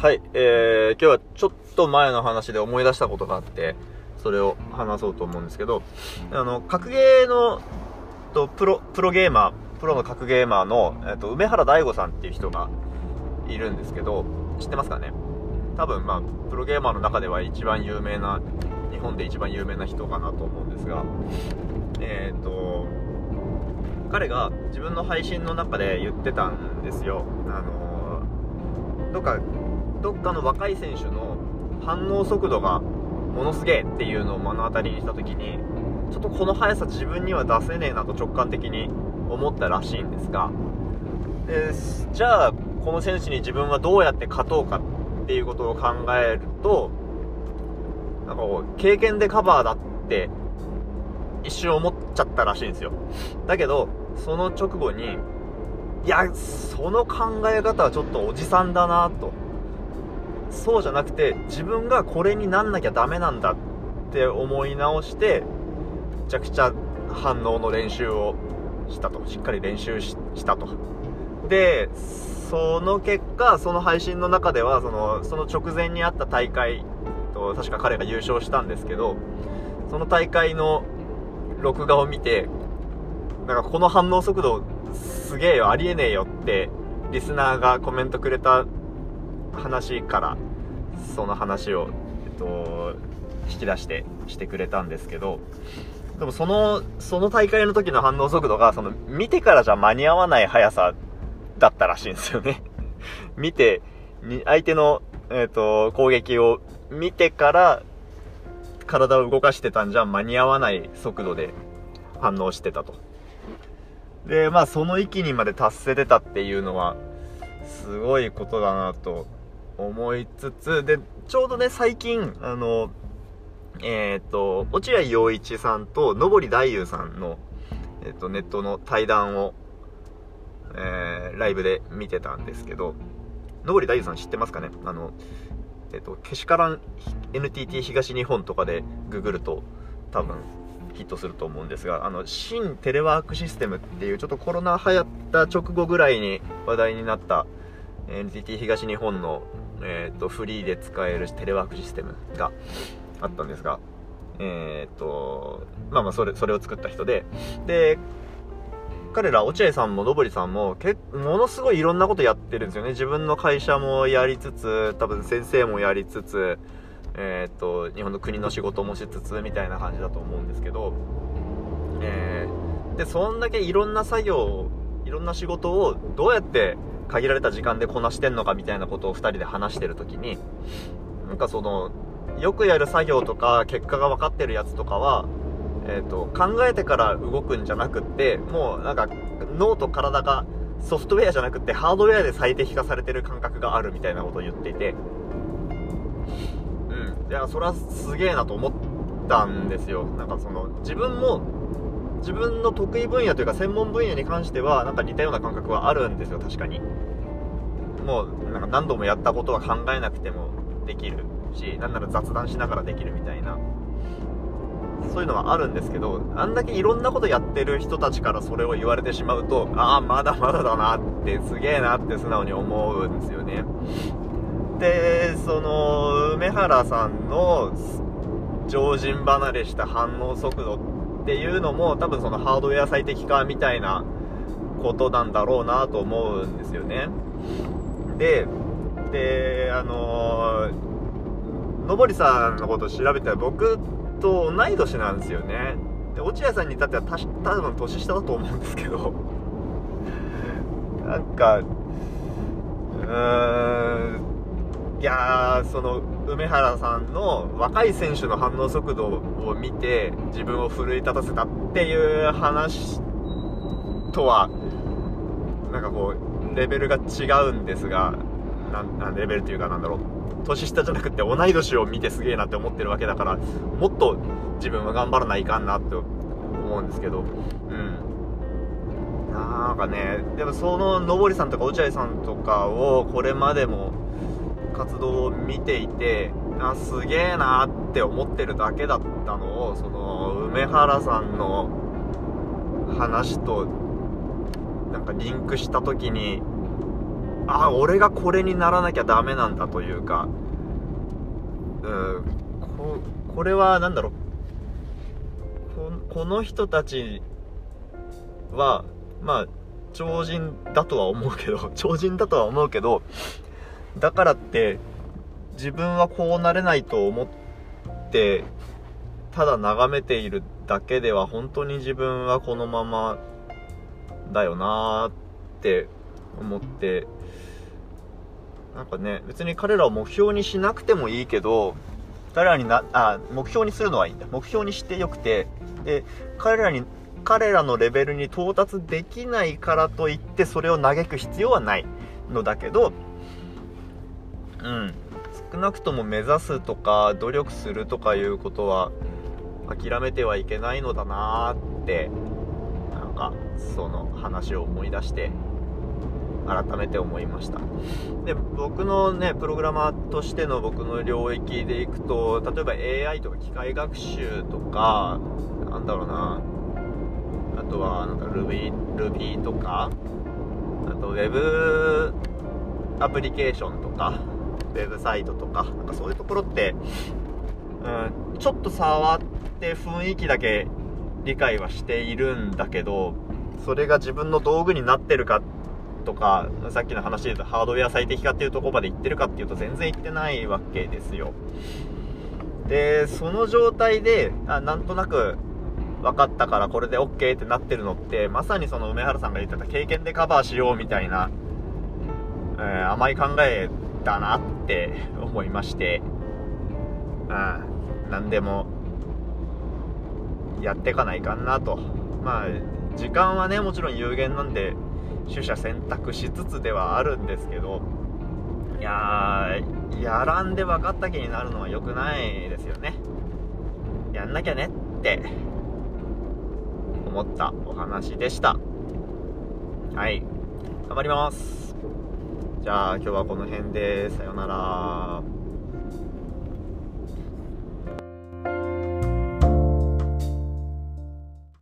はい、えー、今日はちょっと前の話で思い出したことがあって、それを話そうと思うんですけど、あの、格ゲーの、と、プロ、プロゲーマー、プロの格ゲーマーの、えっと、梅原大吾さんっていう人がいるんですけど、知ってますかね？多分、まあ、プロゲーマーの中では一番有名な、日本で一番有名な人かなと思うんですが、えっ、と、彼が自分の配信の中で言ってたんですよ。あのどっかどっかの若い選手の反応速度がものすげえっていうのを目の当たりにした時にちょっとこの速さ自分には出せねえなと直感的に思ったらしいんですがでじゃあこの選手に自分はどうやって勝とうかっていうことを考えるとなんかこう経験でカバーだって一瞬思っちゃったらしいんですよ。だけどその直後にいやその考え方はちょっとおじさんだなとそうじゃなくて自分がこれになんなきゃダメなんだって思い直してめちゃくちゃ反応の練習をしたと。しっかり練習したと。でその結果その配信の中ではそのその直前にあった大会と確か彼が優勝したんですけどその大会の録画を見てなんかこの反応速度すげえよありえねえよってリスナーがコメントくれた話からその話を、えっと、引き出してしてくれたんですけどでもそのその大会の時の反応速度がその見てからじゃ間に合わない速さだったらしいんですよね。見てに相手の、えっと攻撃を見てから体を動かしてたんじゃ間に合わない速度で反応してたと。でまあその域にまで達せてたっていうのはすごいことだなと思いつつ、で、ちょうどね、最近、あの、えっ、と、落合陽一さんと、のぼり大優さんの、えっ、と、ネットの対談を、えー、ライブで見てたんですけど、のぼり大優さん知ってますかね？あの、えっ、と、けしからん NTT 東日本とかでググると、多分、ヒットすると思うんですが、あの、新テレワークシステムっていう、ちょっとコロナ流行った直後ぐらいに話題になった、NTT 東日本のえ、ー、と、フリーで使えるテレワークシステムがあったんですが、え、ー、と、まあまあ、それ、それを作った人で、で、彼ら、落合さんも、のぼりさんも、けものすごいいろんなことやってるんですよね。自分の会社もやりつつ、多分先生もやりつつ、えっ、ー、と、日本の国の仕事もしつつ、みたいな感じだと思うんですけど、えー、で、そんだけいろんな作業、いろんな仕事をどうやって限られた時間でこなしてんのかみたいなことを2人で話してる時になんかそのよくやる作業とか結果が分かってるやつとかは、えーと、考えてから動くんじゃなくってもうなんか脳と体がソフトウェアじゃなくてハードウェアで最適化されてる感覚があるみたいなことを言っていて。うん。いやそれはすげえなと思ったんですよ。なんかその自分も自分の得意分野というか専門分野に関してはなんか似たような感覚はあるんですよ確かに。もうなんか何度もやったことは考えなくてもできるしなんなら雑談しながらできるみたいな。そういうのはあるんですけどあんだけいろんなことやってる人たちからそれを言われてしまうとああまだまだだなってすげえなって素直に思うんですよね。でその梅原さんの常人離れした反応速度ってっていうのも多分そのハードウェア最適化みたいなことなんだろうなと思うんですよね。でであののぼりさんのことを調べたら僕と同い年なんですよね。で落合さんに至ってはた多分年下だと思うんですけど。なんかうーんいやその梅原さんの若い選手の反応速度を見て自分を奮い立たせたっていう話とはなんかこうレベルが違うんですがなレベルというかなんだろう。年下じゃなくて同い年を見てすげえなって思ってるわけだからもっと自分は頑張らないかんなって思うんですけど。うん。なんかねでもそののぼりさんとか落合さんとかをこれまでも活動を見ていてあすげえなって思ってるだけだったのをその梅原さんの話となんかリンクした時にあ俺がこれにならなきゃダメなんだというかうんこれは何だろう。ここの人たちはまあ超人だとは思うけど超人だとは思うけどだからって自分はこうなれないと思ってただ眺めているだけでは本当に自分はこのままだよなーって思ってなんかね別に彼らを目標にしなくてもいいけど彼らになあ目標にするのはいいんだ。目標にしてよくてで彼らに彼らのレベルに到達できないからといってそれを嘆く必要はないのだけどうん。少なくとも目指すとか努力するとかいうことは諦めてはいけないのだなーってなんかその話を思い出して改めて思いました。で僕のねプログラマーとしての僕の領域でいくと例えば AI とか機械学習とかなんだろうな。あとはなんか Ruby, Ruby とかあと Web アプリケーションとか。ウェブサイトとかなんかそういうところって、うん、ちょっと触って雰囲気だけ理解はしているんだけどそれが自分の道具になってるかとかさっきの話で言うとハードウェア最適化っていうところまで行ってるかっていうと全然行ってないわけですよ。でその状態であなんとなく分かったからこれで OK ってなってるのってまさにその梅原さんが言ってた経験でカバーしようみたいな、えー、甘い考えだなって思いましてうん何でもやってかないかんなと。まあ時間はねもちろん有限なんで取捨選択しつつではあるんですけどいやーやらんで分かった気になるのは良くないですよね。やんなきゃねって思ったお話でした。はい頑張ります。じゃあ今日はこの辺でさよなら。